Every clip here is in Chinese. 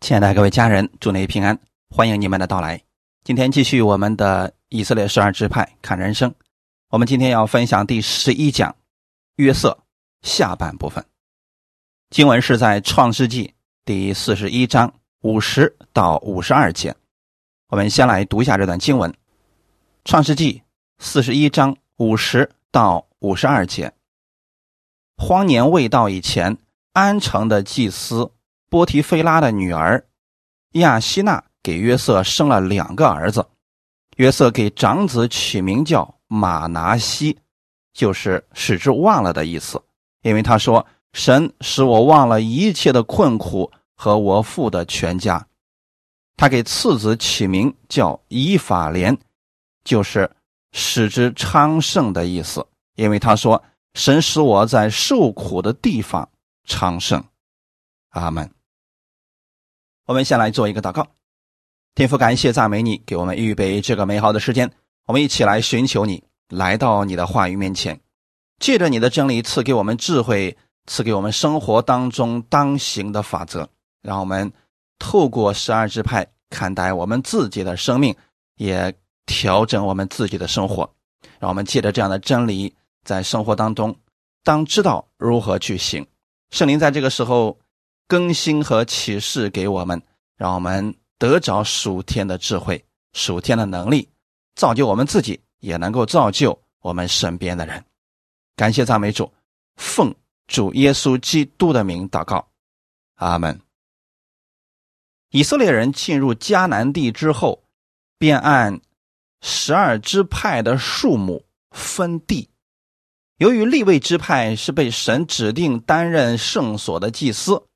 亲爱的各位家人，祝您平安，欢迎你们的到来。今天继续我们的以色列十二支派看人生，我们今天要分享第十一讲约瑟下半部分。经文是在创世纪第四十一章五十到五十二节。我们先来读一下这段经文：创世纪四十一章五十到五十二节。荒年未到以前，安城的祭司。波提菲拉的女儿亚希娜给约瑟生了两个儿子，约瑟给长子起名叫马拿西，就是使之忘了的意思，因为他说神使我忘了一切的困苦和我父的全家。他给次子起名叫以法莲，就是使之昌盛的意思，因为他说神使我在受苦的地方昌盛。阿门。我们先来做一个祷告，天父，感谢赞美你，给我们预备这个美好的时间。我们一起来寻求你，来到你的话语面前，借着你的真理赐给我们智慧，赐给我们生活当中当行的法则，让我们透过十二支派看待我们自己的生命，也调整我们自己的生活。让我们借着这样的真理，在生活当中当知道如何去行。圣灵在这个时候。更新和启示给我们，让我们得着属天的智慧、属天的能力，造就我们自己，也能够造就我们身边的人。感谢赞美主，奉主耶稣基督的名祷告，阿门。以色列人进入迦南地之后，便按十二支派的数目分地。由于立位支派是被神指定担任圣所的祭司。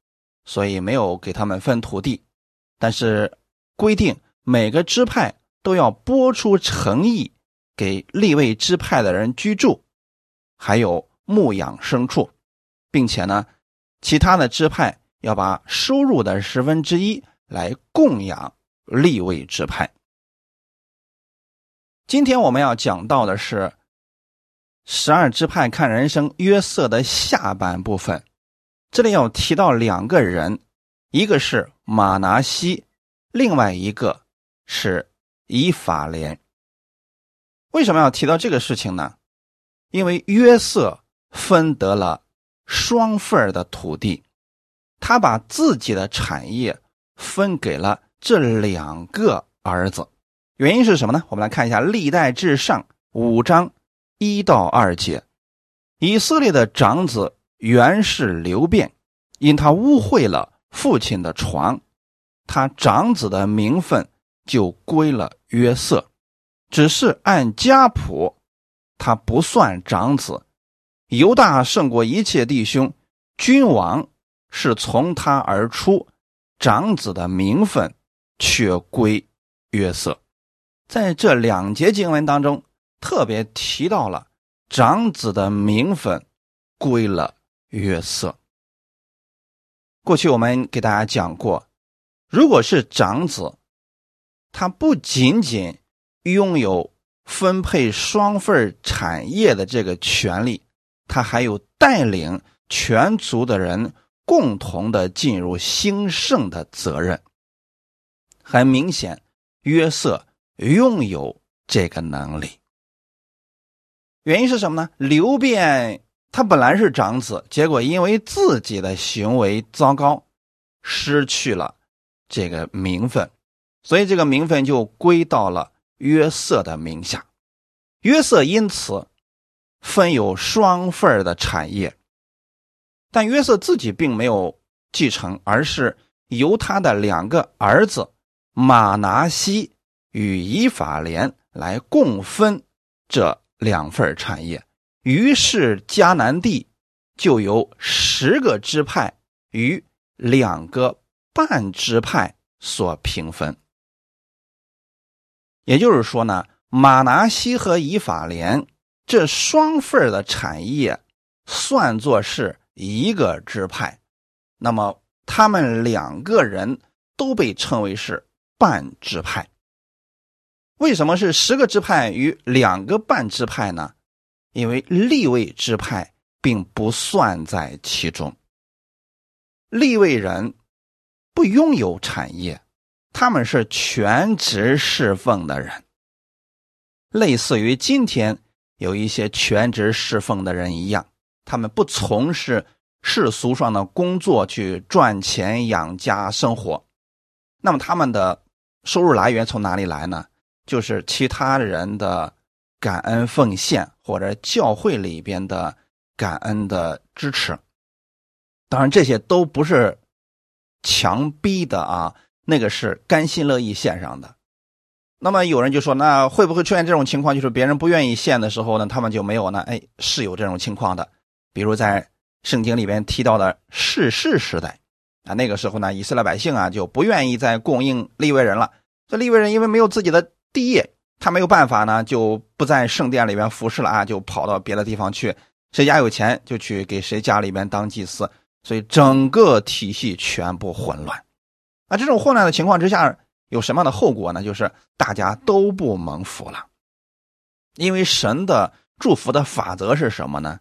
所以没有给他们分土地，但是规定每个支派都要拨出诚意给立位支派的人居住，还有牧养牲畜，并且呢，其他的支派要把收入的十分之一来供养立位支派。今天我们要讲到的是十二支派看人生约瑟的下半部分。这里要提到两个人，一个是马拿西，另外一个是以法莲。为什么要提到这个事情呢？因为约瑟分得了双份的土地，他把自己的产业分给了这两个儿子。原因是什么呢？我们来看一下《历代至上》五章一到二节，以色列的长子。原是刘辩，因他污秽了父亲的床，他长子的名分就归了约瑟，只是按家谱，他不算长子。犹大胜过一切弟兄，君王是从他而出，长子的名分却归约瑟。在这两节经文当中，特别提到了长子的名分归了。约瑟，过去我们给大家讲过，如果是长子，他不仅仅拥有分配双份产业的这个权利，他还有带领全族的人共同的进入兴盛的责任。很明显，约瑟拥有这个能力。原因是什么呢？刘辩。他本来是长子，结果因为自己的行为糟糕，失去了这个名分，所以这个名分就归到了约瑟的名下。约瑟因此分有双份的产业，但约瑟自己并没有继承，而是由他的两个儿子马拿西与以法莲来共分这两份产业。于是迦南地就由十个支派与两个半支派所平分。也就是说呢，马拿西和以法莲这双份的产业算作是一个支派，那么他们两个人都被称为是半支派。为什么是十个支派与两个半支派呢？因为立位之派并不算在其中，立位人不拥有产业，他们是全职侍奉的人，类似于今天有一些全职侍奉的人一样，他们不从事世俗上的工作去赚钱养家生活，那么他们的收入来源从哪里来呢？就是其他人的感恩奉献或者教会里边的感恩的支持。当然，这些都不是。强逼的啊，那个是甘心乐意献上的。那么有人就说，那会不会出现这种情况？就是别人不愿意献的时候呢，他们就没有呢？哎，是有这种情况的。比如在圣经里边提到的世世时代啊，那个时候呢，以色列百姓啊就不愿意再供应利未人了。这利未人因为没有自己的地业，他没有办法呢，就不在圣殿里边服侍了啊，就跑到别的地方去。谁家有钱就去给谁家里边当祭司。所以整个体系全部混乱，那这种混乱的情况之下，有什么样的后果呢？就是大家都不蒙福了。因为神的祝福的法则是什么呢？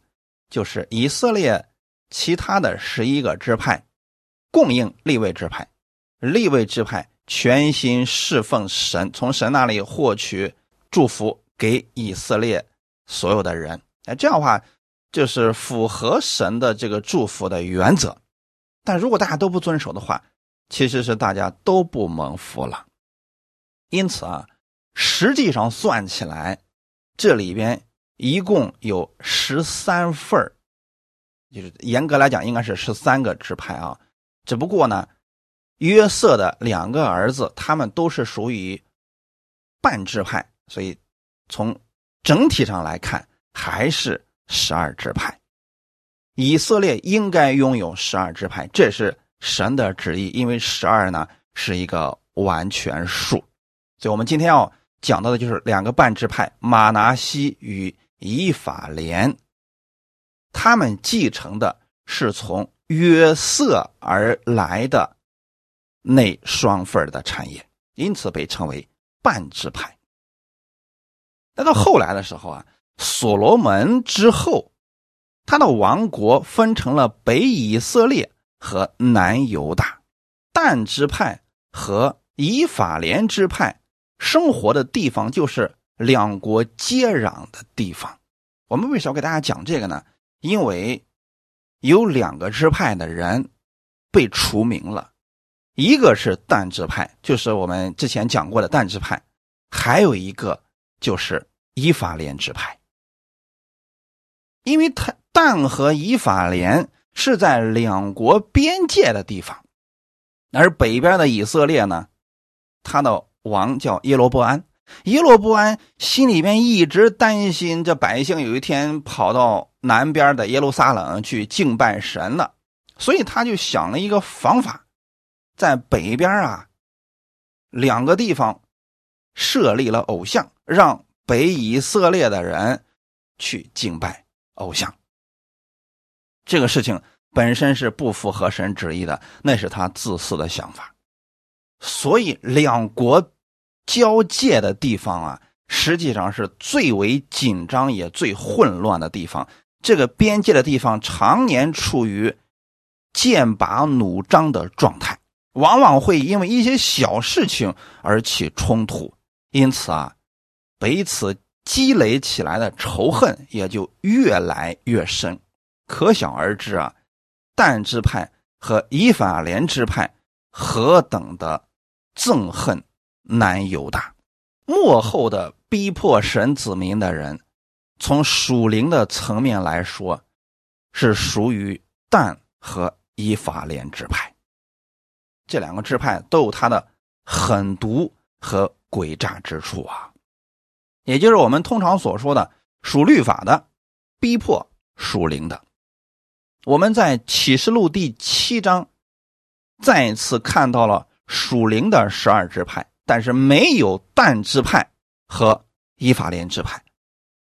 就是以色列其他的十一个支派供应立位支派，立位支派全心侍奉神，从神那里获取祝福给以色列所有的人。哎，这样的话。就是符合神的这个祝福的原则，但如果大家都不遵守的话，其实是大家都不蒙福了。因此啊，实际上算起来，这里边一共有十三份就是严格来讲应该是十三个支派啊。只不过呢，约瑟的两个儿子他们都是属于半支派，所以从整体上来看还是。十二支派，以色列应该拥有十二支派，这是神的旨意。因为十二呢是一个完全数，所以我们今天要讲到的就是两个半支派马拿西与以法莲，他们继承的是从约瑟而来的那双份的产业，因此被称为半支派。那到后来的时候啊。所罗门之后，他的王国分成了北以色列和南犹大，但支派和以法莲支派生活的地方就是两国接壤的地方。我们为什么给大家讲这个呢？因为有两个支派的人被除名了，一个是但支派，就是我们之前讲过的但支派，还有一个就是以法莲支派。因为他但和以法莲是在两国边界的地方，而北边的以色列呢，他的王叫耶罗波安，耶罗波安心里边一直担心这百姓有一天跑到南边的耶路撒冷去敬拜神了，所以他就想了一个方法，在北边啊两个地方设立了偶像，让北以色列的人去敬拜。偶像，这个事情本身是不符合神旨意的，那是他自私的想法。所以两国交界的地方啊，实际上是最为紧张也最混乱的地方。这个边界的地方常年处于剑拔弩张的状态，往往会因为一些小事情而起冲突。因此啊，彼此。积累起来的仇恨也就越来越深，可想而知啊，但支派和以法莲支派何等的憎恨难犹大，幕后的逼迫神子民的人，从属灵的层面来说，是属于但和以法莲支派，这两个支派都有他的狠毒和诡诈之处啊。也就是我们通常所说的属律法的逼迫属灵的，我们在启示录第七章再次看到了属灵的十二支派，但是没有但支派和以法莲支派，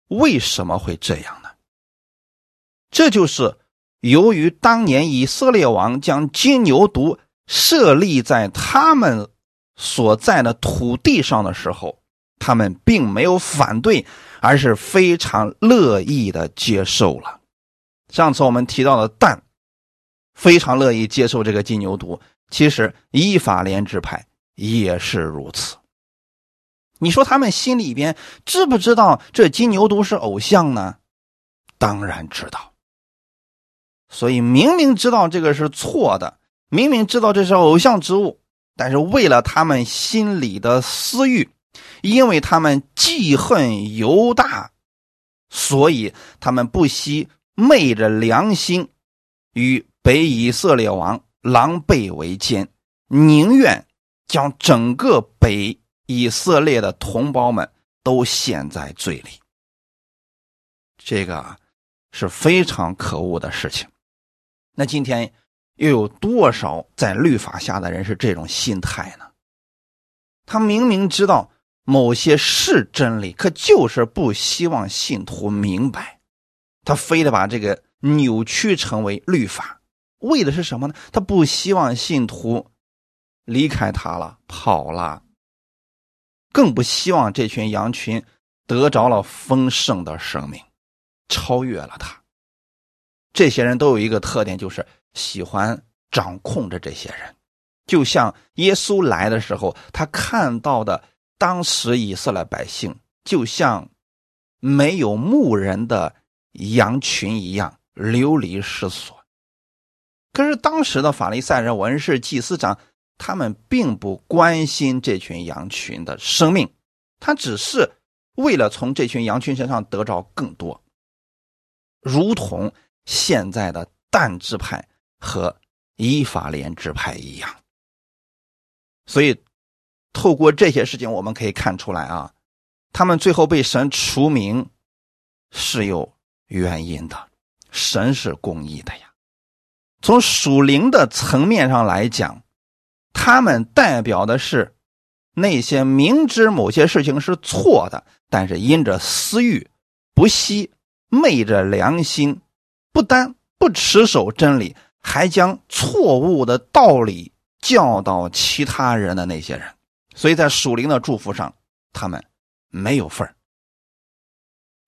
为什么会这样呢？这就是由于当年以色列王将金牛犊设立在他们所在的土地上的时候。他们并没有反对，而是非常乐意的接受了。上次我们提到的蛋，非常乐意接受这个金牛犊，其实依法莲支派也是如此。你说他们心里边知不知道这金牛犊是偶像呢？当然知道。所以明明知道这个是错的，明明知道这是偶像之物，但是为了他们心里的私欲，因为他们记恨犹大，所以他们不惜昧着良心，与北以色列王狼狈为奸，宁愿将整个北。以色列的同胞们都陷在罪里，这个是非常可恶的事情。那今天又有多少在律法下的人是这种心态呢？他明明知道某些是真理，可就是不希望信徒明白，他非得把这个扭曲成为律法，为的是什么呢？他不希望信徒离开他了，跑了。更不希望这群羊群得着了丰盛的生命，超越了他。这些人都有一个特点，就是喜欢掌控着这些人。就像耶稣来的时候，他看到的当时以色列百姓，就像没有牧人的羊群一样流离失所。可是当时的法利赛人、文士、祭司长。他们并不关心这群羊群的生命，他只是为了从这群羊群身上得着更多，如同现在的但支派和依法连支派一样。所以，透过这些事情，我们可以看出来啊，他们最后被神除名是有原因的，神是公义的呀。从属灵的层面上来讲。他们代表的是那些明知某些事情是错的，但是因着私欲不惜昧着良心，不单不持守真理，还将错误的道理教导其他人的那些人。所以在属灵的祝福上，他们没有份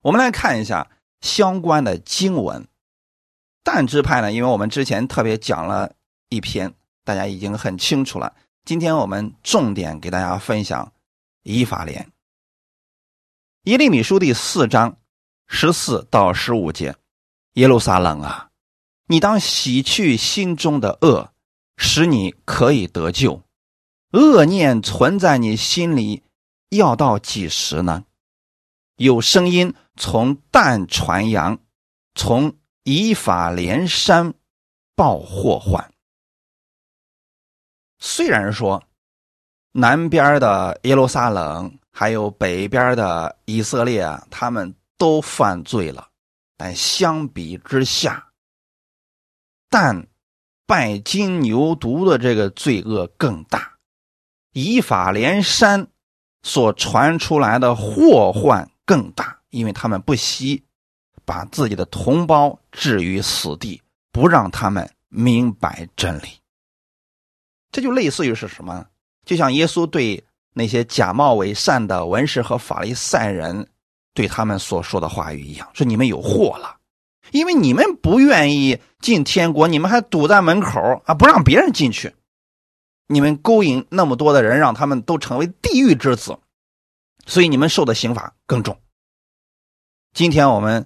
我们来看一下相关的经文。但支派呢，因为我们之前特别讲了一篇。大家已经很清楚了。今天我们重点给大家分享以法莲。耶利米书第四章十四到十五节：耶路撒冷啊，你当洗去心中的恶，使你可以得救。恶念存在你心里，要到几时呢？有声音从但传扬，从以法莲山报祸患。虽然说南边的耶路撒冷还有北边的以色列，他们都犯罪了，但相比之下，但拜金牛犊的这个罪恶更大，以法连山所传出来的祸患更大，因为他们不惜把自己的同胞置于死地，不让他们明白真理。这就类似于是什么？就像耶稣对那些假冒伪善的文士和法利赛人对他们所说的话语一样，说你们有祸了，因为你们不愿意进天国，你们还堵在门口啊，不让别人进去，你们勾引那么多的人，让他们都成为地狱之子，所以你们受的刑罚更重。今天我们。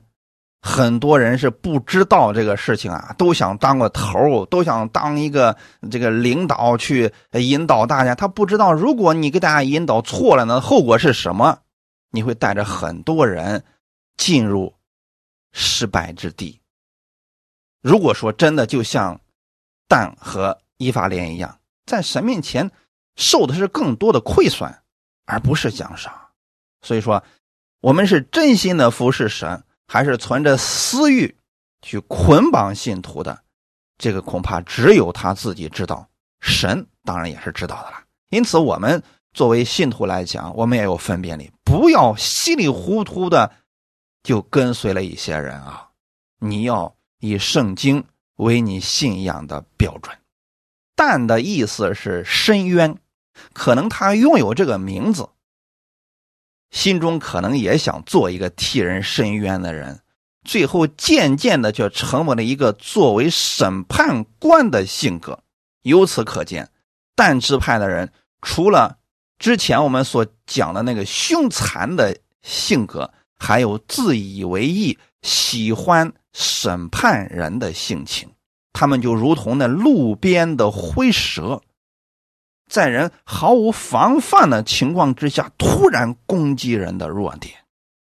很多人是不知道这个事情啊，都想当个头都想当一个这个领导去引导大家。他不知道，如果你给大家引导错了呢，后果是什么？你会带着很多人进入失败之地。如果说真的就像但和伊法莲一样，在神面前受的是更多的亏损，而不是奖赏。所以说，我们是真心的服侍神。还是存着私欲去捆绑信徒的，这个恐怕只有他自己知道，神当然也是知道的了。因此，我们作为信徒来讲，我们也有分辨力，不要稀里糊涂的就跟随了一些人啊！你要以圣经为你信仰的标准。但的意思是深渊，可能他拥有这个名字。心中可能也想做一个替人伸冤的人，最后渐渐的却成为了一个作为审判官的性格。由此可见，但支派的人，除了之前我们所讲的那个凶残的性格，还有自以为意、喜欢审判人的性情。他们就如同那路边的灰蛇，在人毫无防范的情况之下，突然攻击人的弱点，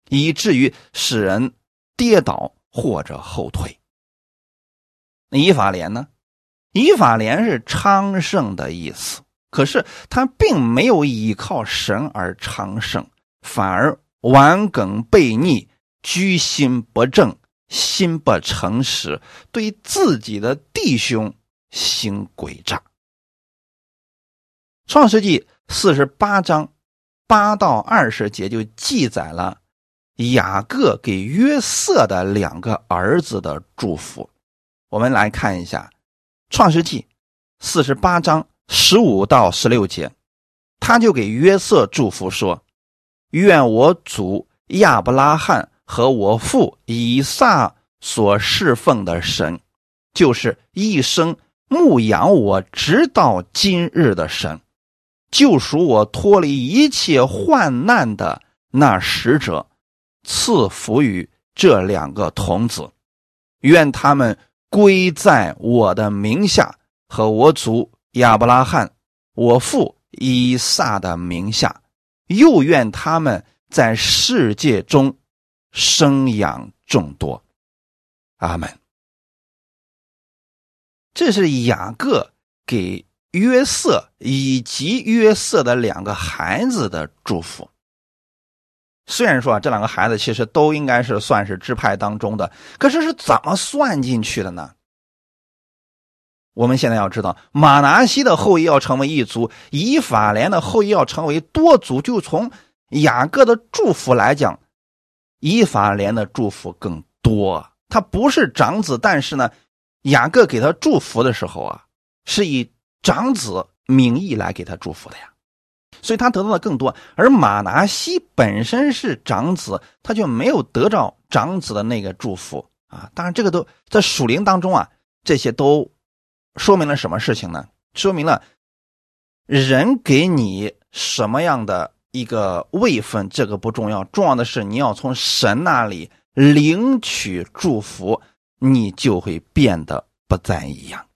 以至于使人跌倒或者后退。那以法莲呢？以法莲是昌盛的意思，可是他并没有依靠神而昌盛，反而顽梗悖逆，居心不正。心不诚实，对自己的弟兄行诡诈。创世纪四十八章八到二十节就记载了雅各给约瑟的两个儿子的祝福。我们来看一下创世纪四十八章十五到十六节，他就给约瑟祝福说：“愿我主亚伯拉罕。”和我父以撒所侍奉的神，就是一生牧养我直到今日的神，救赎我脱离一切患难的那使者，赐福于这两个童子，愿他们归在我的名下，和我祖亚伯拉罕、我父以撒的名下，又愿他们在世界中。生养众多，阿门。这是雅各给约瑟以及约瑟的两个孩子的祝福。虽然说啊这两个孩子其实都应该是算是支派当中的，可是是怎么算进去的呢？我们现在要知道，马拿西的后裔要成为一族，以法莲的后裔要成为多族。就从雅各的祝福来讲。以法莲的祝福更多，他不是长子，但是呢，雅各给他祝福的时候啊，是以长子名义来给他祝福的呀，所以他得到的更多。而马拿西本身是长子，他就没有得到长子的那个祝福啊。当然，这个都在属灵当中啊，这些都说明了什么事情呢？说明了人给你什么样的。一个位分，这个不重要，重要的是你要从神那里领取祝福，你就会变得不再一样。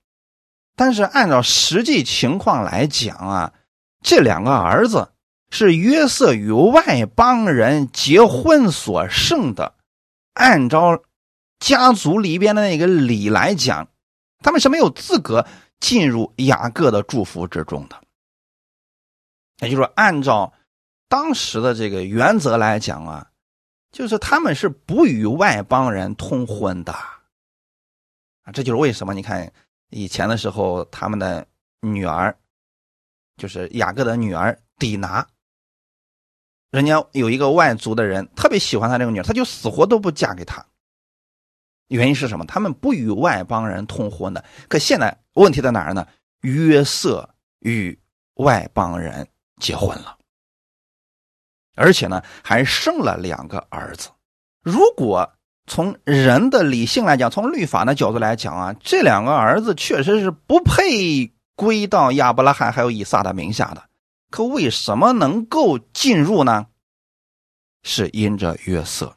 但是按照实际情况来讲啊，这两个儿子是约瑟与外邦人结婚所生的，按照家族里边的那个礼来讲，他们是没有资格进入雅各的祝福之中的。也就是说，按照。当时的这个原则来讲啊，就是他们是不与外邦人通婚的啊，这就是为什么你看以前的时候，他们的女儿就是雅各的女儿底拿，人家有一个外族的人特别喜欢他这个女儿，他就死活都不嫁给他。原因是什么？他们不与外邦人通婚的。可现在问题在哪儿呢？约瑟与外邦人结婚了。而且呢，还生了两个儿子。如果从人的理性来讲，从律法的角度来讲啊，这两个儿子确实是不配归到亚伯拉罕还有以撒的名下的。可为什么能够进入呢？是因着约瑟，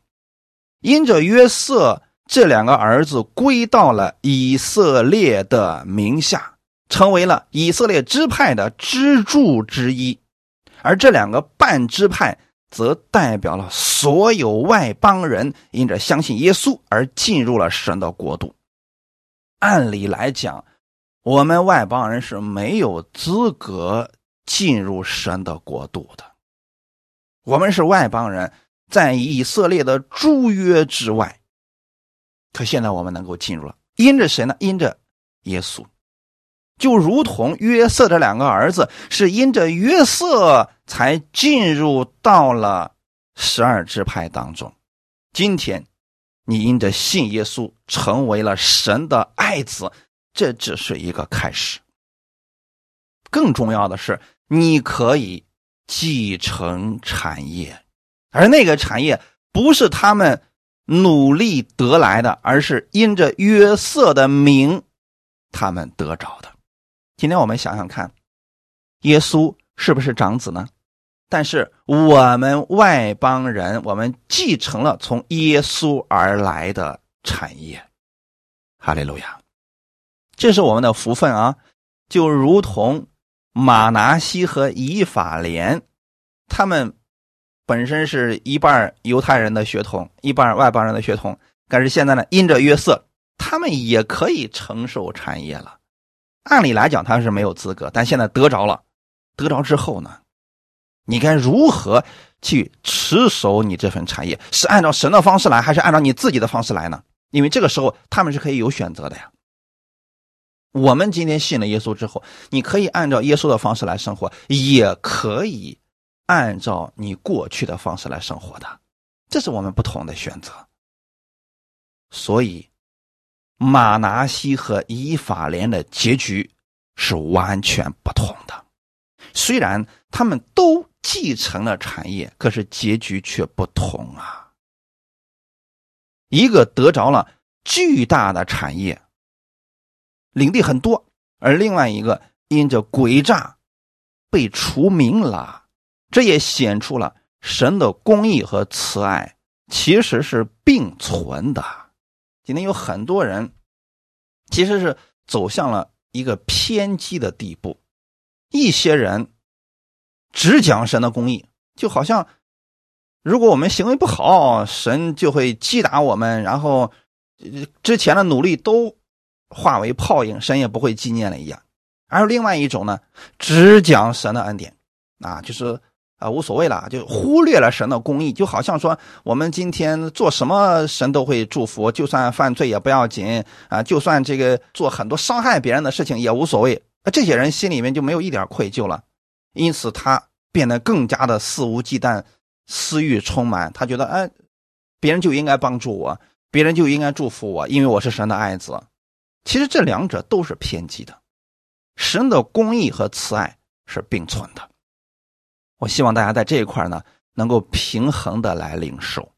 因着约瑟这两个儿子归到了以色列的名下，成为了以色列支派的支柱之一。而这两个半支派。则代表了所有外邦人因着相信耶稣而进入了神的国度。按理来讲，我们外邦人是没有资格进入神的国度的。我们是外邦人，在以色列的诸约之外。可现在我们能够进入了，因着谁呢？因着耶稣。就如同约瑟这两个儿子是因着约瑟才进入到了十二支派当中。今天，你因着信耶稣成为了神的爱子，这只是一个开始。更重要的是，你可以继承产业，而那个产业不是他们努力得来的，而是因着约瑟的名，他们得着的。今天我们想想看，耶稣是不是长子呢？但是我们外邦人，我们继承了从耶稣而来的产业。哈利路亚，这是我们的福分啊！就如同马拿西和以法莲，他们本身是一半犹太人的血统，一半外邦人的血统，但是现在呢，因着约瑟，他们也可以承受产业了。按理来讲，他是没有资格，但现在得着了。得着之后呢，你该如何去持守你这份产业？是按照神的方式来，还是按照你自己的方式来呢？因为这个时候他们是可以有选择的呀。我们今天信了耶稣之后，你可以按照耶稣的方式来生活，也可以按照你过去的方式来生活的，这是我们不同的选择。所以，马拿西和以法莲的结局是完全不同的。虽然他们都继承了产业，可是结局却不同啊。一个得着了巨大的产业，领地很多；而另外一个因着诡诈被除名了。这也显出了神的公义和慈爱其实是并存的。今天有很多人其实是走向了一个偏激的地步。一些人只讲神的公义，就好像如果我们行为不好，神就会击打我们，然后之前的努力都化为泡影，神也不会纪念了一样。而另外一种呢，只讲神的恩典，啊，就是啊无所谓了，就忽略了神的公义，就好像说我们今天做什么神都会祝福，就算犯罪也不要紧啊，就算这个做很多伤害别人的事情也无所谓。那这些人心里面就没有一点愧疚了，因此他变得更加的肆无忌惮，私欲充满。他觉得，哎，别人就应该帮助我，别人就应该祝福我，因为我是神的爱子。其实这两者都是偏激的，神的公义和慈爱是并存的。我希望大家在这一块呢，能够平衡的来领受。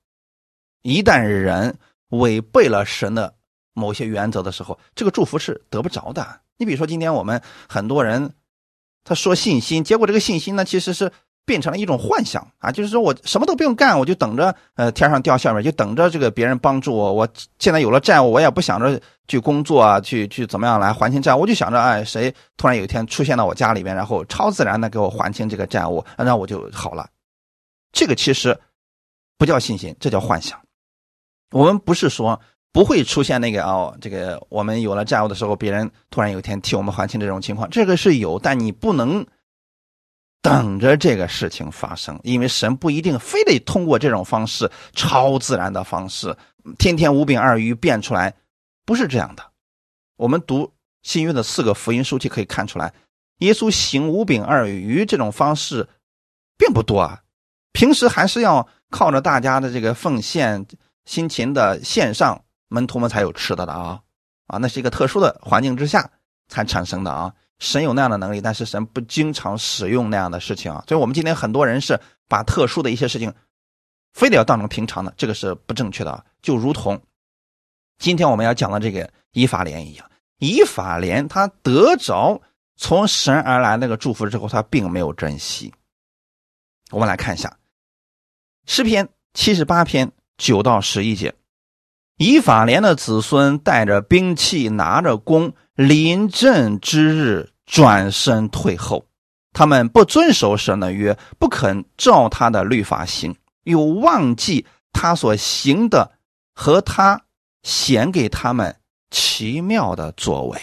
一旦人违背了神的某些原则的时候，这个祝福是得不着的。你比如说，今天我们很多人他说信心，结果这个信心呢，其实是变成了一种幻想啊，就是说我什么都不用干，我就等着呃天上掉馅饼，就等着这个别人帮助我。我现在有了债务，我也不想着去工作啊，去去怎么样来还清债务，我就想着哎，谁突然有一天出现到我家里边，然后超自然的给我还清这个债务，那我就好了。这个其实不叫信心，这叫幻想。我们不是说。不会出现那个哦，这个我们有了债务的时候，别人突然有一天替我们还清这种情况，这个是有，但你不能等着这个事情发生，因为神不一定非得通过这种方式，超自然的方式，天天五饼二鱼变出来，不是这样的。我们读新约的四个福音书就可以看出来，耶稣行五饼二鱼这种方式并不多啊，平时还是要靠着大家的这个奉献、辛勤的献上。门徒们才有吃的的啊，啊，那是一个特殊的环境之下才产生的啊。神有那样的能力，但是神不经常使用那样的事情啊。所以我们今天很多人是把特殊的一些事情，非得要当成平常的，这个是不正确的。就如同今天我们要讲的这个以法莲一样，以法莲他得着从神而来那个祝福之后，他并没有珍惜。我们来看一下诗篇七十八篇九到十一节。以法莲的子孙带着兵器，拿着弓，临阵之日转身退后。他们不遵守神的约，不肯照他的律法行，又忘记他所行的和他显给他们奇妙的作为。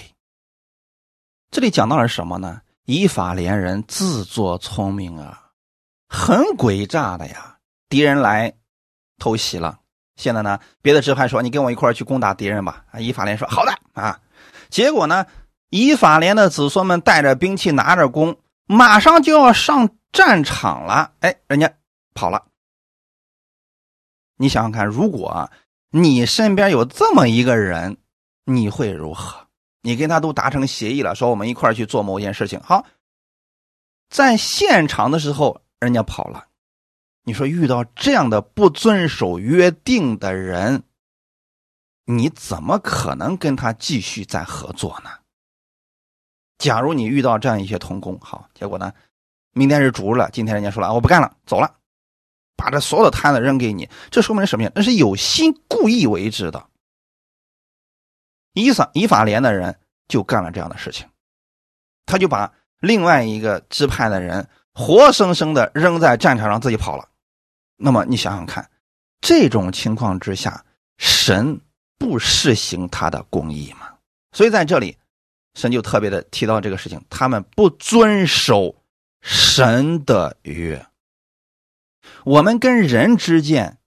这里讲到了什么呢？以法莲人自作聪明啊，很诡诈的呀！敌人来偷袭了。现在呢，别的支派说你跟我一块去攻打敌人吧。啊，以法莲说好的啊。结果呢，以法莲的子孙们带着兵器，拿着弓，马上就要上战场了。哎，人家跑了。你想想看，如果你身边有这么一个人，你会如何？你跟他都达成协议了，说我们一块去做某件事情。好，在现场的时候，人家跑了。你说遇到这样的不遵守约定的人，你怎么可能跟他继续再合作呢？假如你遇到这样一些童工，好，结果呢，明天是主日了，今天人家说了，我不干了，走了，把这所有的摊子扔给你，这说明什么呀？那是有心故意为之的。以撒以法连的人就干了这样的事情，他就把另外一个支派的人活生生的扔在战场上，自己跑了。那么你想想看，这种情况之下，神不施行他的公义吗？所以在这里，神就特别的提到这个事情，他们不遵守神的约。我们跟人之间。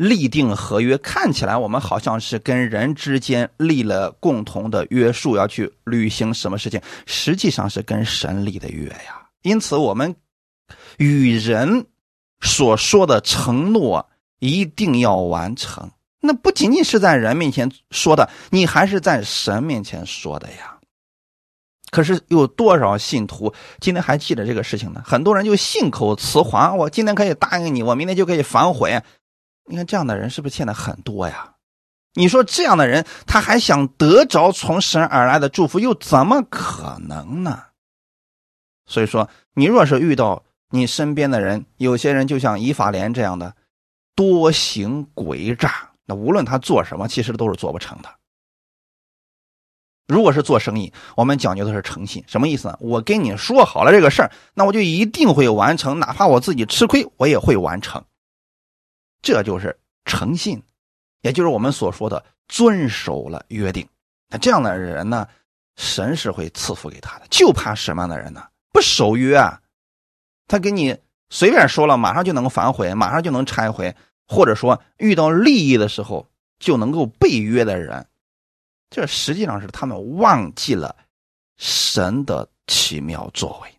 立定合约，看起来我们好像是跟人之间立了共同的约束，要去履行什么事情，实际上是跟神立的约呀。因此，我们与人所说的承诺一定要完成。那不仅仅是在人面前说的，你还是在神面前说的呀。可是有多少信徒今天还记得这个事情呢？很多人就信口雌黄，我今天可以答应你，我明天就可以反悔。你看这样的人是不是欠的很多呀？你说这样的人他还想得着从神而来的祝福，又怎么可能呢？所以说，你若是遇到你身边的人，有些人就像以法莲这样的，多行诡诈，那无论他做什么，其实都是做不成的。如果是做生意，我们讲究的是诚信，什么意思呢？我跟你说好了这个事儿，那我就一定会完成，哪怕我自己吃亏，我也会完成。这就是诚信，也就是我们所说的遵守了约定。那这样的人呢，神是会赐福给他的。就怕什么样的人呢？不守约啊！他给你随便说了，马上就能反悔，马上就能拆回，或者说遇到利益的时候就能够被约的人，这实际上是他们忘记了神的奇妙作为。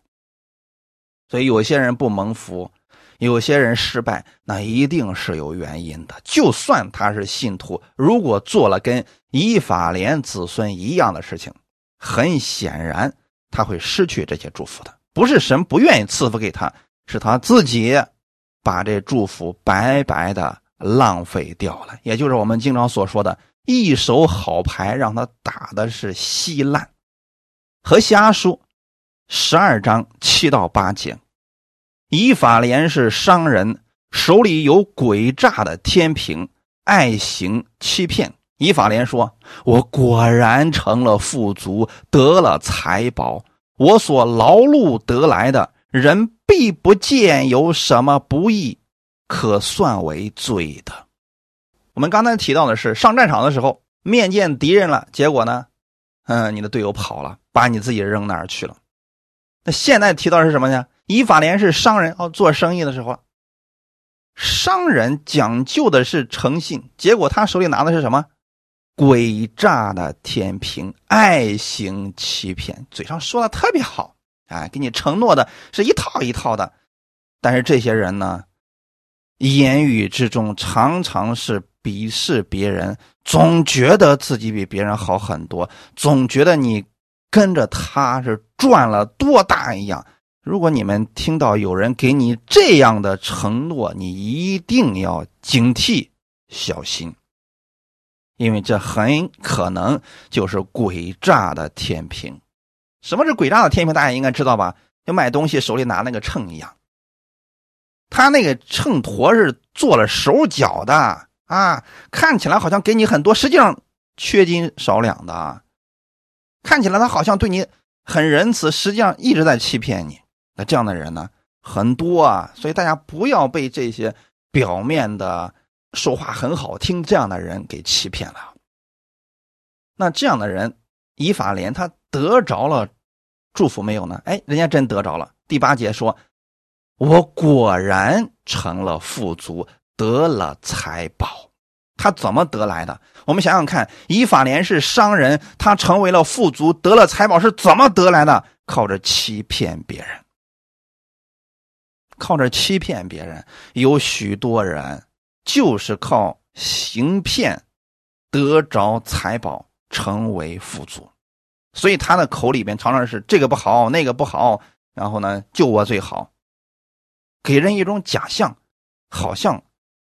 所以有些人不蒙福。有些人失败，那一定是有原因的。就算他是信徒，如果做了跟以法莲子孙一样的事情，很显然他会失去这些祝福的。不是神不愿意赐福给他，是他自己把这祝福白白的浪费掉了。也就是我们经常所说的一手好牌，让他打的是稀烂。和瞎说，十二章七到八节。以法莲是商人，手里有诡诈的天平，爱行欺骗。以法莲说：“我果然成了富足，得了财宝。我所劳碌得来的，人必不见有什么不义，可算为罪的。”我们刚才提到的是上战场的时候，面见敌人了，结果呢，嗯，你的队友跑了，把你自己扔哪儿去了？那现在提到的是什么呢？以法莲是商人哦，做生意的时候，商人讲究的是诚信，结果他手里拿的是什么？诡诈的天平，爱行欺骗，嘴上说的特别好，哎，给你承诺的是一套一套的，但是这些人呢，言语之中常常是鄙视别人，总觉得自己比别人好很多，总觉得你跟着他是赚了多大一样。如果你们听到有人给你这样的承诺，你一定要警惕、小心，因为这很可能就是诡诈的天平。什么是鬼诈的天平？大家应该知道吧？就卖东西手里拿那个秤一样，他那个秤砣是做了手脚的啊，看起来好像给你很多，实际上缺斤少两的啊。看起来他好像对你很仁慈，实际上一直在欺骗你。那这样的人呢很多啊，所以大家不要被这些表面的说话很好听这样的人给欺骗了。那这样的人，以法莲他得着了祝福没有呢？哎，人家真得着了。第八节说：“我果然成了富足，得了财宝。”他怎么得来的？我们想想看，以法莲是商人，他成为了富足，得了财宝是怎么得来的？靠着欺骗别人。靠着欺骗别人，有许多人就是靠行骗得着财宝，成为富足。所以他的口里边常常是这个不好，那个不好，然后呢，就我最好，给人一种假象，好像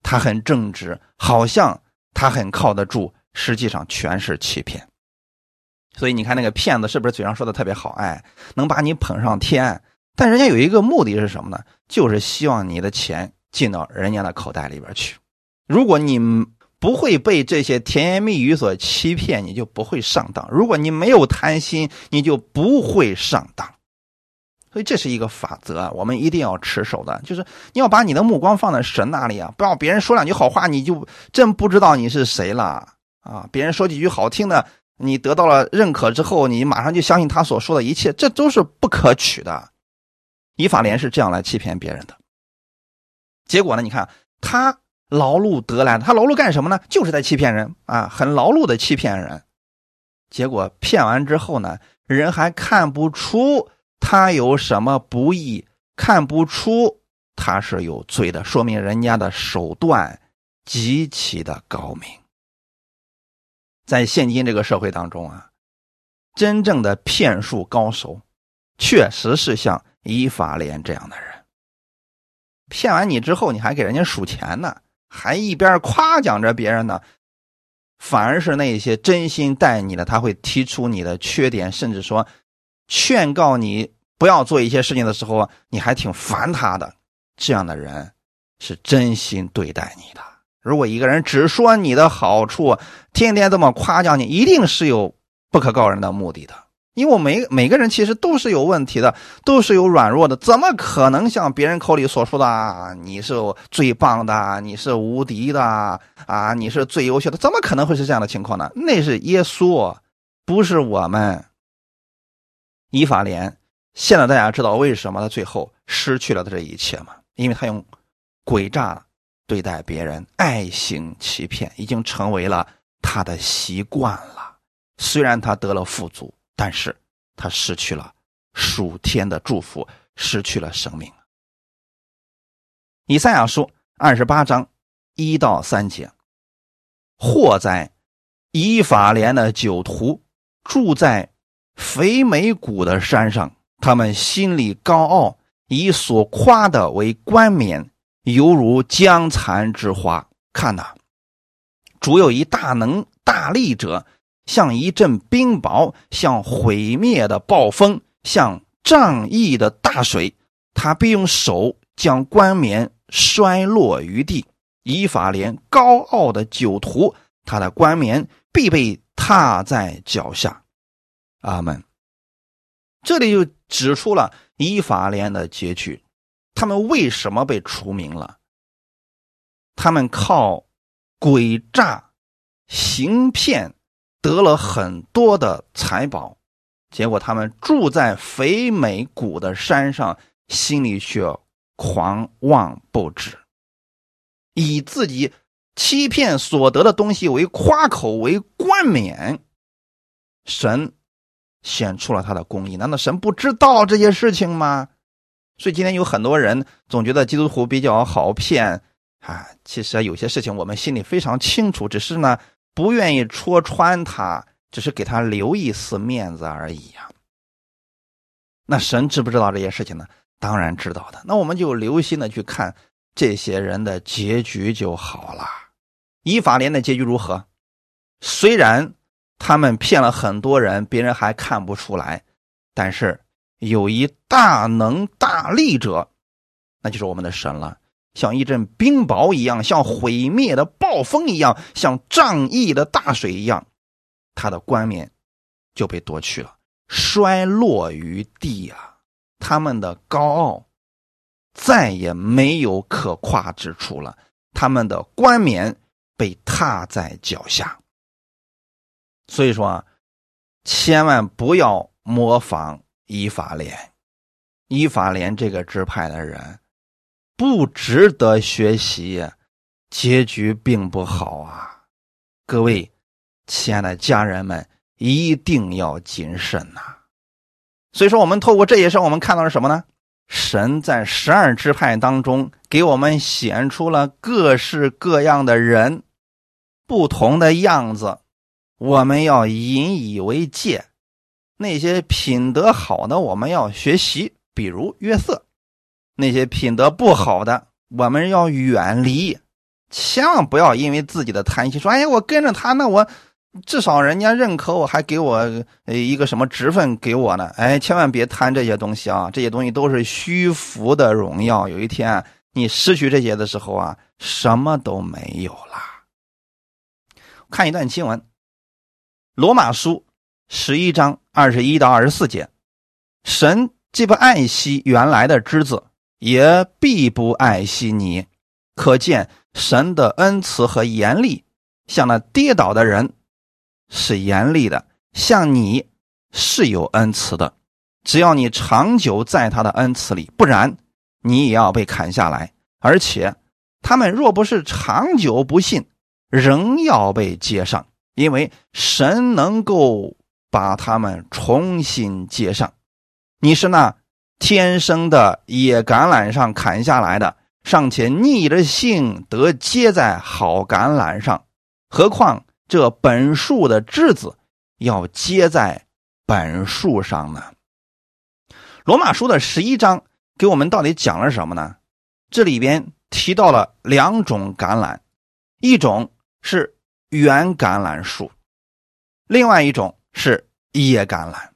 他很正直，好像他很靠得住，实际上全是欺骗。所以你看那个骗子是不是嘴上说的特别好？哎，能把你捧上天，但人家有一个目的是什么呢？就是希望你的钱进到人家的口袋里边去。如果你不会被这些甜言蜜语所欺骗，你就不会上当；如果你没有贪心，你就不会上当。所以这是一个法则，我们一定要持守的，就是你要把你的目光放在神那里啊！不要别人说两句好话，你就真不知道你是谁了啊！别人说几句好听的。你得到了认可之后，你马上就相信他所说的一切，这都是不可取的。以法莲是这样来欺骗别人的，结果呢？你看他劳碌得来的，他劳碌干什么呢？就是在欺骗人啊，很劳碌的欺骗人。结果骗完之后呢，人还看不出他有什么不义，看不出他是有罪的，说明人家的手段极其的高明。在现今这个社会当中啊，真正的骗术高手，确实是像伊法莲这样的人。骗完你之后，你还给人家数钱呢，还一边夸奖着别人呢，反而是那些真心待你的，他会提出你的缺点，甚至说劝告你不要做一些事情的时候，你还挺烦他的。这样的人是真心对待你的。如果一个人只说你的好处，天天这么夸奖你，一定是有不可告人的目的的。因为我每每个人其实都是有问题的，都是有软弱的，怎么可能像别人口里所说的啊？你是最棒的，你是无敌的啊？你是最优秀的？怎么可能会是这样的情况呢？那是耶稣，不是我们。以法莲，现在大家知道为什么他最后失去了他这一切吗？因为他用诡诈。对待别人，爱行欺骗，已经成为了他的习惯了。虽然他得了富足，但是他失去了属天的祝福，失去了生命。以赛亚书二十八章一到三节：祸在以法莲的酒徒住在肥美谷的山上，他们心里高傲，以所夸的为冠冕。犹如江残之花，看呐，主有一大能大力者，像一阵冰雹，像毁灭的暴风，像仗义的大水。他必用手将冠冕摔落于地。以法莲高傲的酒徒，他的冠冕必被踏在脚下。阿门。这里就指出了以法莲的结局。他们为什么被除名了？他们靠诡诈、行骗得了很多的财宝，结果他们住在肥美谷的山上，心里却狂妄不止，以自己欺骗所得的东西为夸口、为冠冕。神显出了他的公义，难道神不知道这些事情吗？所以今天有很多人总觉得基督徒比较好骗啊，其实有些事情我们心里非常清楚，只是呢不愿意戳穿他，只是给他留一丝面子而已呀。那神知不知道这些事情呢？当然知道的。那我们就留心的去看这些人的结局就好了。以法莲的结局如何？虽然他们骗了很多人，别人还看不出来，但是。有一大能大力者，那就是我们的神了，像一阵冰雹一样，像毁灭的暴风一样，像仗义的大水一样，他的冠冕就被夺去了，摔落于地啊！他们的高傲再也没有可夸之处了，他们的冠冕被踏在脚下。所以说啊，千万不要模仿。以法莲，以法莲这个支派的人不值得学习，结局并不好啊！各位亲爱的家人们，一定要谨慎呐！所以说，我们透过这些事，我们看到了什么呢？神在十二支派当中给我们显出了各式各样的人，不同的样子，我们要引以为戒。那些品德好的，我们要学习，比如约瑟；那些品德不好的，我们要远离。千万不要因为自己的贪心说：“哎呀，我跟着他，那我至少人家认可我，还给我呃一个什么职分给我呢？哎，千万别贪这些东西啊！这些东西都是虚浮的荣耀。有一天你失去这些的时候啊，什么都没有了。看一段经文，《罗马书》十一章二十一到二十四节：神既不爱惜原来的枝子，也必不爱惜你。可见神的恩慈和严厉，向那跌倒的人。是严厉的，像你是有恩慈的，只要你长久在他的恩慈里，不然你也要被砍下来。而且他们若不是长久不信，仍要被接上，因为神能够把他们重新接上。你是那天生的野橄榄上砍下来的，尚且逆着性得接在好橄榄上，何况？这本树的枝子要接在本树上呢。罗马书的十一章给我们到底讲了什么呢？这里边提到了两种橄榄，一种是原橄榄树，另外一种是野橄榄。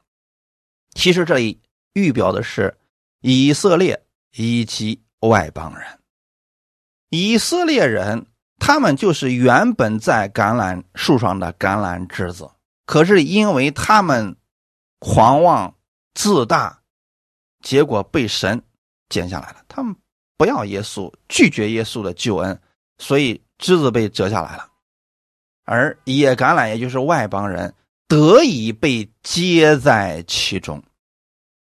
其实这里预表的是以色列以及外邦人，以色列人。他们就是原本在橄榄树上的橄榄枝子，可是因为他们狂妄自大，结果被神剪下来了。他们不要耶稣，拒绝耶稣的救恩，所以枝子被折下来了。而野橄榄，也就是外邦人，得以被接在其中，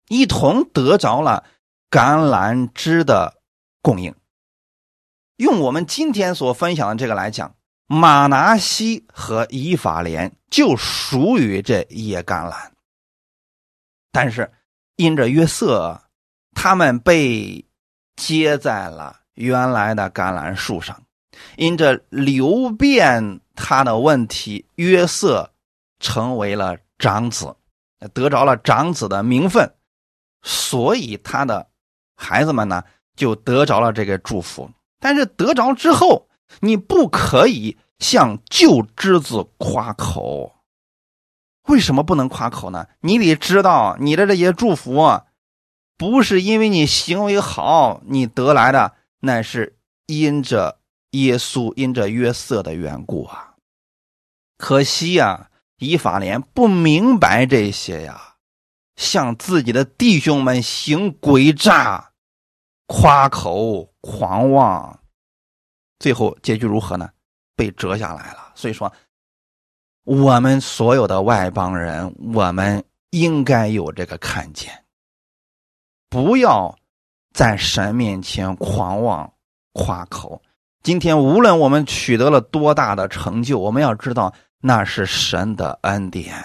一同得着了橄榄枝的供应。用我们今天所分享的这个来讲，马拿西和以法莲就属于这野橄榄。但是因着约瑟，他们被接在了原来的橄榄树上；因着流变他的问题，约瑟成为了长子，得着了长子的名分，所以他的孩子们呢就得着了这个祝福。但是得着之后，你不可以向旧枝子夸口。为什么不能夸口呢？你得知道，你的这些祝福，不是因为你行为好你得来的，乃是因着耶稣、因着约瑟的缘故啊。可惜呀，以法莲不明白这些呀，向自己的弟兄们行诡诈。夸口狂妄，最后结局如何呢？被折下来了。所以说，我们所有的外邦人，我们应该有这个看见，不要在神面前狂妄夸口。今天无论我们取得了多大的成就，我们要知道那是神的恩典。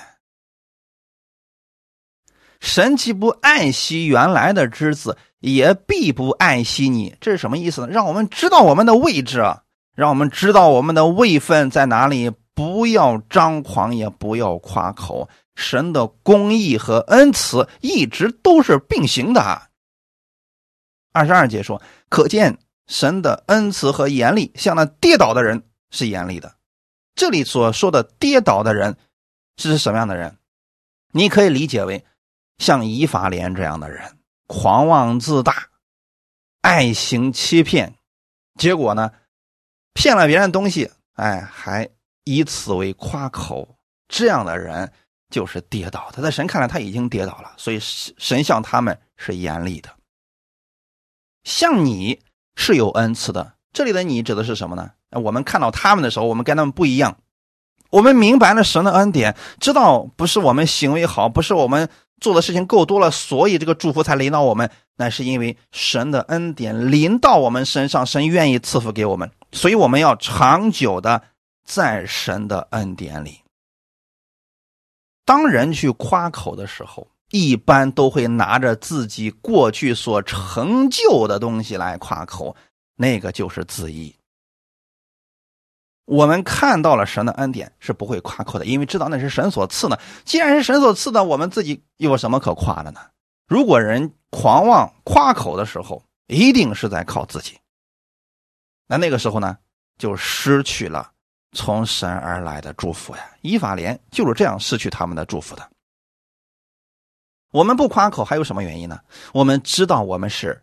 神既不爱惜原来的枝子。也必不爱惜你，这是什么意思呢？让我们知道我们的位置啊，让我们知道我们的位分在哪里。不要张狂，也不要夸口。神的公义和恩慈一直都是并行的。二十二节说，可见神的恩慈和严厉，向那跌倒的人是严厉的。这里所说的跌倒的人是什么样的人？你可以理解为像以法莲这样的人。狂妄自大，爱行欺骗，结果呢，骗了别人东西，哎，还以此为夸口，这样的人就是跌倒。他在神看来他已经跌倒了，所以神向他们是严厉的。像你是有恩赐的，这里的你指的是什么呢？我们看到他们的时候，我们跟他们不一样，我们明白了神的恩典，知道不是我们行为好，不是我们。做的事情够多了，所以这个祝福才临到我们。那是因为神的恩典临到我们身上，神愿意赐福给我们，所以我们要长久的在神的恩典里。当人去夸口的时候，一般都会拿着自己过去所成就的东西来夸口，那个就是自义。我们看到了神的恩典是不会夸口的，因为知道那是神所赐的。既然是神所赐的，我们自己有什么可夸的呢？如果人狂妄夸口的时候，一定是在靠自己。那那个时候呢，就失去了从神而来的祝福呀！以法莲就是这样失去他们的祝福的。我们不夸口还有什么原因呢？我们知道我们是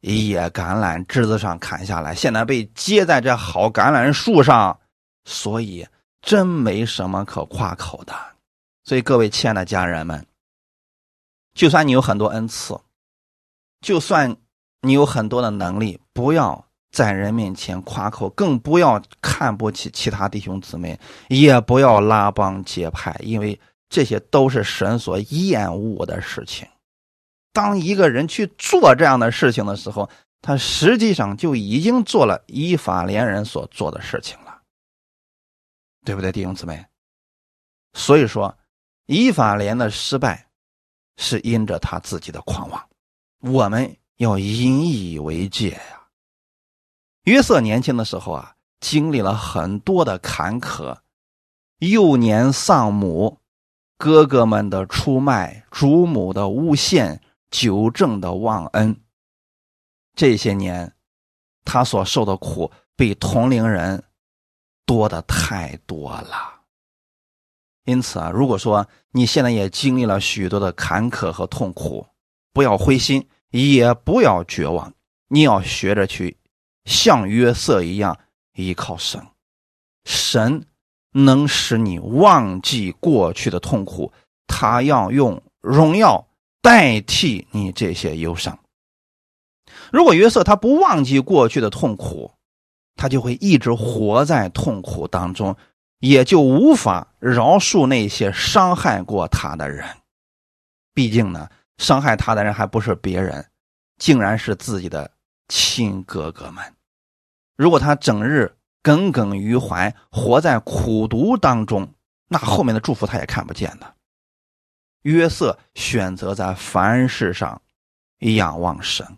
野橄榄枝子上砍下来，现在被接在这好橄榄树上，所以真没什么可夸口的。所以各位亲爱的家人们，就算你有很多恩赐，就算你有很多的能力，不要在人面前夸口，更不要看不起其他弟兄姊妹，也不要拉帮结派，因为。这些都是神所厌恶的事情。当一个人去做这样的事情的时候，他实际上就已经做了以法连人所做的事情了，对不对，弟兄姊妹？所以说，以法莲的失败是因着他自己的狂妄，我们要引以为戒呀。约瑟年轻的时候啊，经历了很多的坎坷，幼年丧母。哥哥们的出卖，主母的诬陷，纠正的忘恩，这些年他所受的苦比同龄人多的太多了。因此啊，如果说你现在也经历了许多的坎坷和痛苦，不要灰心，也不要绝望，你要学着去像约瑟一样依靠神，神。能使你忘记过去的痛苦，他要用荣耀代替你这些忧伤。如果约瑟他不忘记过去的痛苦，他就会一直活在痛苦当中，也就无法饶恕那些伤害过他的人。毕竟呢，伤害他的人还不是别人，竟然是自己的亲哥哥们。如果他整日，耿耿于怀，活在苦读当中，那后面的祝福他也看不见的。约瑟选择在凡事上仰望神，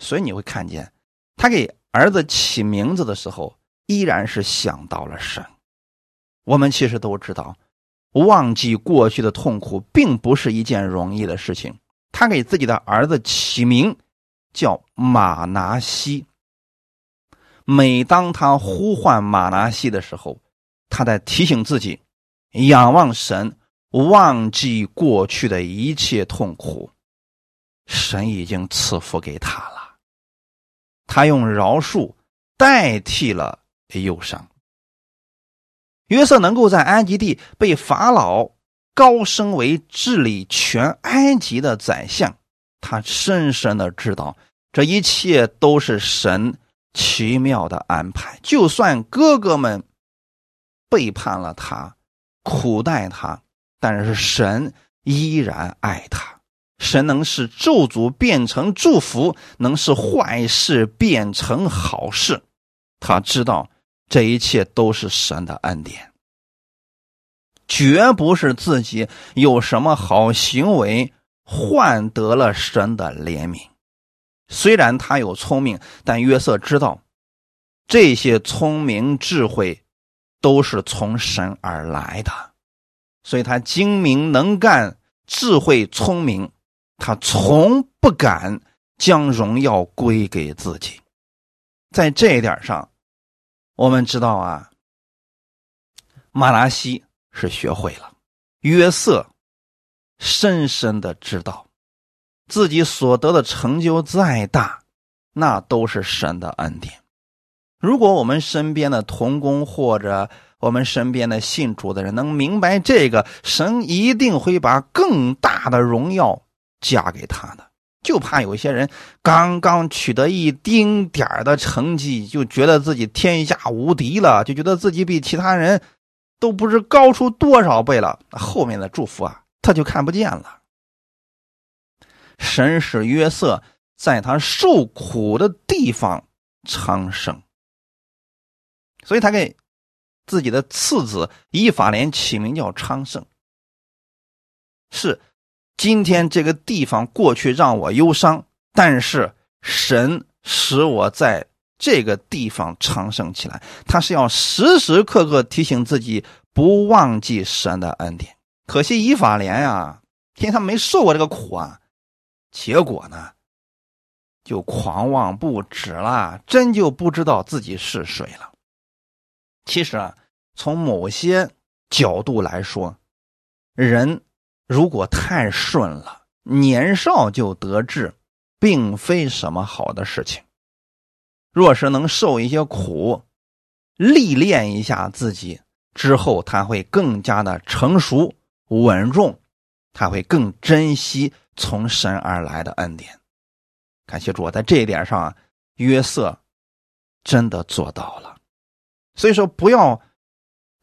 所以你会看见他给儿子起名字的时候，依然是想到了神。我们其实都知道，忘记过去的痛苦并不是一件容易的事情。他给自己的儿子起名叫马拿西。每当他呼唤马拿西的时候，他在提醒自己仰望神，忘记过去的一切痛苦。神已经赐福给他了，他用饶恕代替了忧伤。约瑟能够在埃及地被法老高升为治理全埃及的宰相，他深深的知道这一切都是神。奇妙的安排，就算哥哥们背叛了他，苦待他，但是神依然爱他。神能使咒诅变成祝福，能使坏事变成好事。他知道这一切都是神的恩典，绝不是自己有什么好行为换得了神的怜悯。虽然他有聪明，但约瑟知道，这些聪明智慧都是从神而来的，所以他精明能干、智慧聪明，他从不敢将荣耀归给自己。在这一点上，我们知道啊，马拉西是学会了，约瑟深深的知道。自己所得的成就再大，那都是神的恩典。如果我们身边的同工或者我们身边的信主的人能明白这个，神一定会把更大的荣耀嫁给他的。就怕有些人刚刚取得一丁点儿的成绩，就觉得自己天下无敌了，就觉得自己比其他人都不知高出多少倍了，后面的祝福啊，他就看不见了。神使约瑟在他受苦的地方昌盛，所以他给自己的次子以法莲起名叫昌盛。是今天这个地方过去让我忧伤，但是神使我在这个地方昌盛起来。他是要时时刻刻提醒自己不忘记神的恩典。可惜以法莲呀，因为他没受过这个苦啊。结果呢，就狂妄不止了，真就不知道自己是谁了。其实啊，从某些角度来说，人如果太顺了，年少就得志，并非什么好的事情。若是能受一些苦，历练一下自己之后，他会更加的成熟稳重，他会更珍惜从神而来的恩典。感谢主，在这一点上，约瑟真的做到了。所以说，不要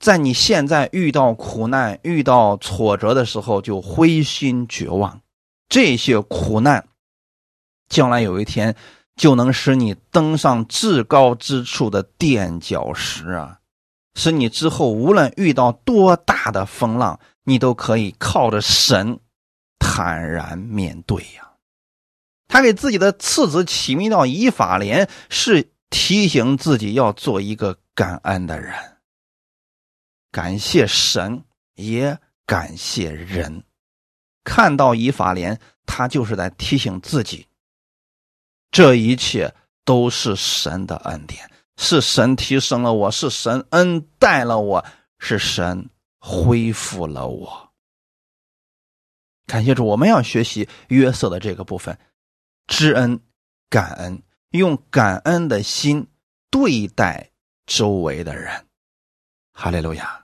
在你现在遇到苦难、遇到挫折的时候就灰心绝望。这些苦难，将来有一天就能使你登上至高之处的垫脚石啊！使你之后无论遇到多大的风浪，你都可以靠着神坦然面对呀。他给自己的次子起名叫以法莲，是提醒自己要做一个感恩的人，感谢神，也感谢人。看到以法莲，他就是在提醒自己，这一切都是神的恩典，是神提升了我，是神恩待了我，是神恢复了我。感谢主，我们要学习约瑟的这个部分。知恩、感恩，用感恩的心对待周围的人。哈利路亚。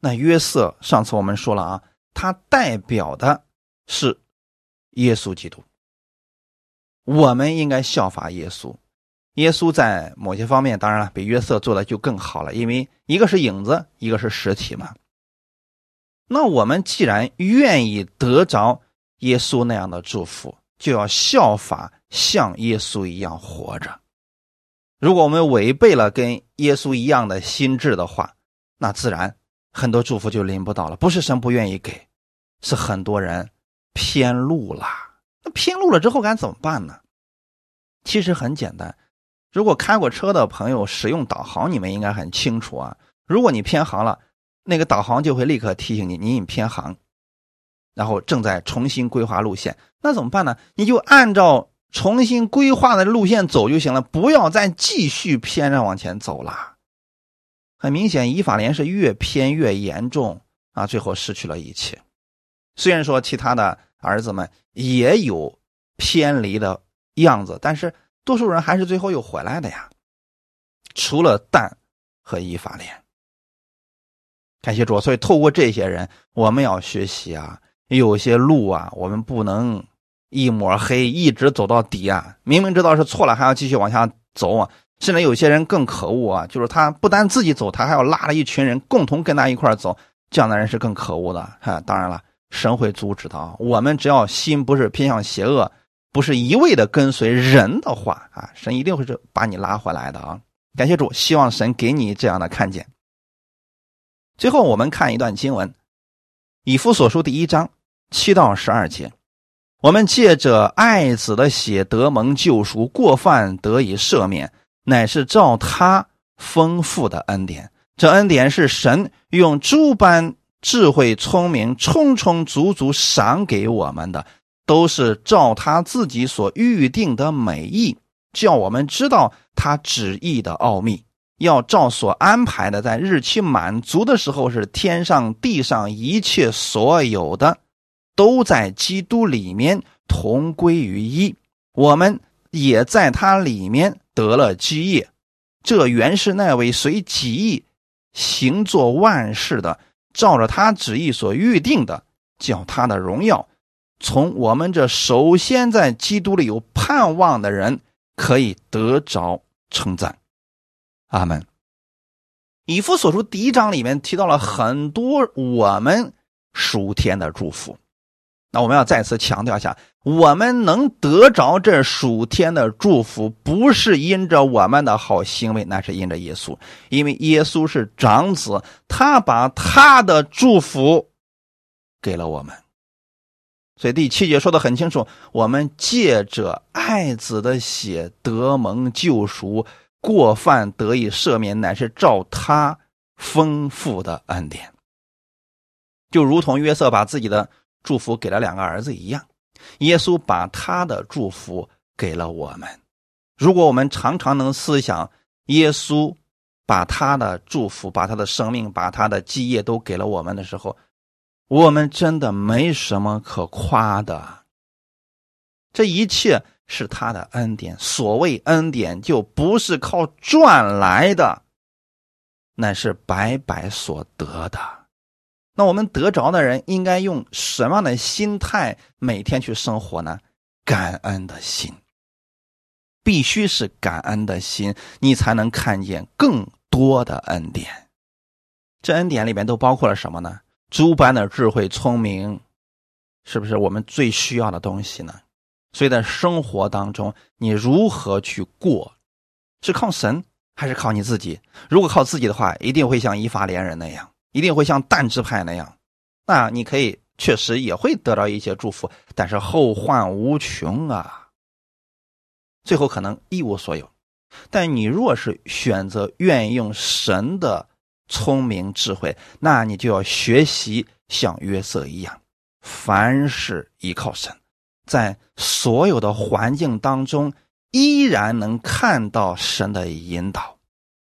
那约瑟，上次我们说了啊，他代表的是耶稣基督。我们应该效法耶稣。耶稣在某些方面，当然了，比约瑟做的就更好了，因为一个是影子，一个是实体嘛。那我们既然愿意得着耶稣那样的祝福，就要效法像耶稣一样活着。如果我们违背了跟耶稣一样的心智的话，那自然很多祝福就临不到了。不是神不愿意给，是很多人偏路了。那偏路了之后该怎么办呢？其实很简单。如果开过车的朋友使用导航，你们应该很清楚啊。如果你偏航了，那个导航就会立刻提醒你，你已偏航。然后正在重新规划路线，那怎么办呢？你就按照重新规划的路线走就行了，不要再继续偏着往前走了。很明显，以法莲是越偏越严重啊，最后失去了一切。虽然说其他的儿子们也有偏离的样子，但是多数人还是最后又回来的呀。除了蛋和以法莲，感谢主。所以透过这些人，我们要学习啊。有些路啊，我们不能一抹黑一直走到底啊！明明知道是错了，还要继续往下走啊！甚至有些人更可恶啊，就是他不单自己走，他还要拉了一群人共同跟他一块走，这样的人是更可恶的哈！当然了，神会阻止的啊！我们只要心不是偏向邪恶，不是一味的跟随人的话啊，神一定会是把你拉回来的啊！感谢主，希望神给你这样的看见。最后，我们看一段经文，《以夫所书》第一章。七到十二节，我们借着爱子的血得蒙救赎，过犯得以赦免，乃是照他丰富的恩典。这恩典是神用诸般智慧、聪明，充充足足赏给我们的，都是照他自己所预定的美意，叫我们知道他旨意的奥秘，要照所安排的，在日期满足的时候，是天上地上一切所有的。都在基督里面同归于一，我们也在他里面得了基业。这原是那位随己意行作万事的，照着他旨意所预定的，叫他的荣耀从我们这首先在基督里有盼望的人可以得着称赞。阿门。以弗所书第一章里面提到了很多我们属天的祝福。那我们要再次强调一下，我们能得着这属天的祝福，不是因着我们的好行为，那是因着耶稣，因为耶稣是长子，他把他的祝福给了我们。所以第七节说的很清楚，我们借着爱子的血得蒙救赎，过犯得以赦免，乃是照他丰富的恩典，就如同约瑟把自己的。祝福给了两个儿子一样，耶稣把他的祝福给了我们。如果我们常常能思想耶稣把他的祝福、把他的生命、把他的基业都给了我们的时候，我们真的没什么可夸的。这一切是他的恩典。所谓恩典，就不是靠赚来的，乃是白白所得的。那我们得着的人，应该用什么样的心态每天去生活呢？感恩的心。必须是感恩的心，你才能看见更多的恩典。这恩典里面都包括了什么呢？诸般的智慧、聪明，是不是我们最需要的东西呢？所以在生活当中，你如何去过，是靠神还是靠你自己？如果靠自己的话，一定会像以法连人那样，一定会像但支派那样。那你可以确实也会得到一些祝福，但是后患无穷啊。最后可能一无所有，但你若是选择愿意用神的聪明智慧，那你就要学习像约瑟一样，凡事依靠神，在所有的环境当中依然能看到神的引导，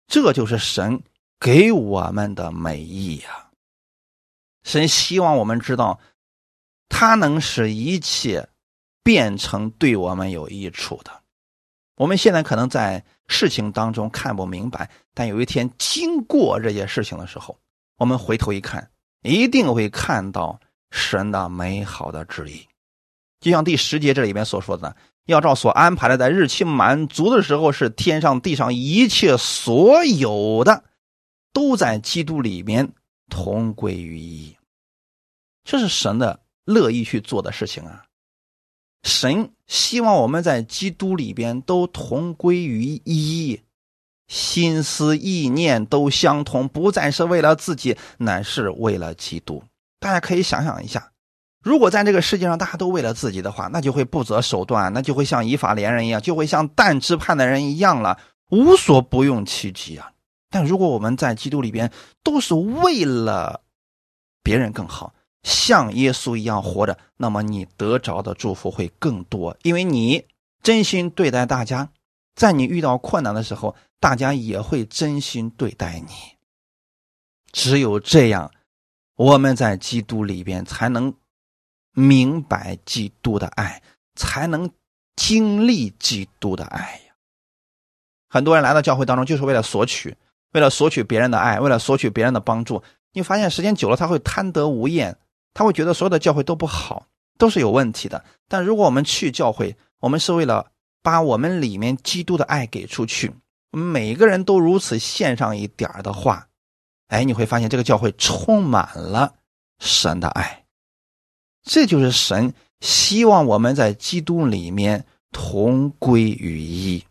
这就是神给我们的美意呀。神希望我们知道，他能使一切变成对我们有益处的。我们现在可能在事情当中看不明白，但有一天经过这些事情的时候，我们回头一看，一定会看到神的美好的旨意。就像第十节这里面所说的，要照所安排的，在日期满足的时候，是天上地上一切所有的，都在基督里面同归于一。这是神的乐意去做的事情啊。神希望我们在基督里边都同归于一，心思意念都相同，不再是为了自己，乃是为了基督。大家可以想想一下，如果在这个世界上大家都为了自己的话，那就会不择手段，那就会像以法连人一样，就会像但支派的人一样了，无所不用其极啊。但如果我们在基督里边都是为了别人更好。像耶稣一样活着，那么你得着的祝福会更多，因为你真心对待大家，在你遇到困难的时候，大家也会真心对待你。只有这样，我们在基督里边才能明白基督的爱，才能经历基督的爱呀。很多人来到教会当中，就是为了索取，为了索取别人的爱，为了索取别人的帮助。你发现时间久了，他会贪得无厌。他会觉得所有的教会都不好，都是有问题的。但如果我们去教会，我们是为了把我们里面基督的爱给出去，我们每个人都如此献上一点的话，哎，你会发现这个教会充满了神的爱。这就是神希望我们在基督里面同归于一。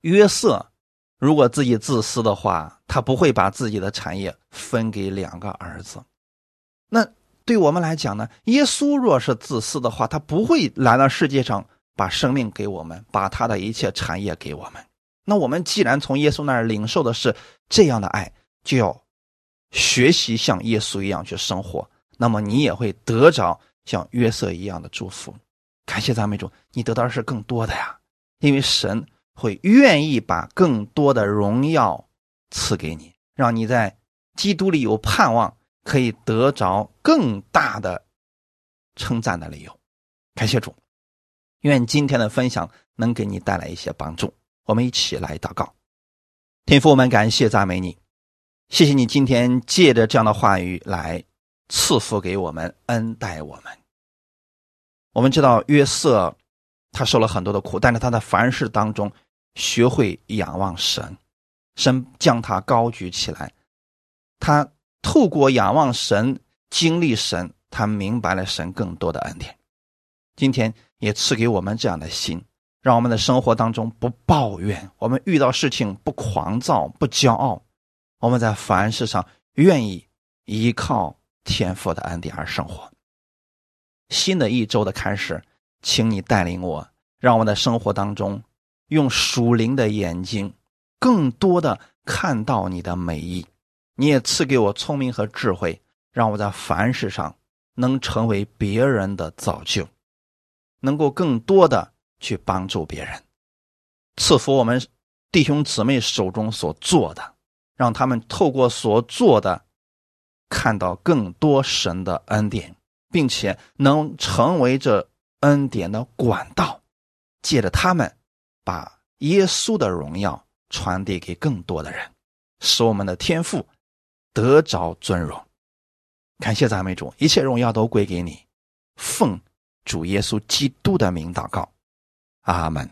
约瑟如果自己自私的话，他不会把自己的产业分给两个儿子，那。对我们来讲呢，耶稣若是自私的话，他不会来到世界上把生命给我们，把他的一切产业给我们。那我们既然从耶稣那儿领受的是这样的爱，就要学习像耶稣一样去生活。那么你也会得着像约瑟一样的祝福。感谢赞美主，你得到的是更多的呀，因为神会愿意把更多的荣耀赐给你，让你在基督里有盼望。可以得着更大的称赞的理由，感谢主，愿今天的分享能给你带来一些帮助。我们一起来祷告，天父，我们感谢赞美你，谢谢你今天借着这样的话语来赐福给我们，恩待我们。我们知道约瑟他受了很多的苦，但是他在凡事当中学会仰望神，神将他高举起来，他。透过仰望神、经历神，他明白了神更多的恩典。今天也赐给我们这样的心，让我们的生活当中不抱怨，我们遇到事情不狂躁、不骄傲，我们在凡事上愿意依靠天父的恩典而生活。新的一周的开始，请你带领我，让我们的生活当中用属灵的眼睛，更多的看到你的美意。你也赐给我聪明和智慧，让我在凡事上能成为别人的造就，能够更多的去帮助别人。赐福我们弟兄姊妹手中所做的，让他们透过所做的，看到更多神的恩典，并且能成为这恩典的管道，借着他们，把耶稣的荣耀传递给更多的人，使我们的天赋得着尊荣。感谢赞美主，一切荣耀都归给你。奉主耶稣基督的名祷告，阿门。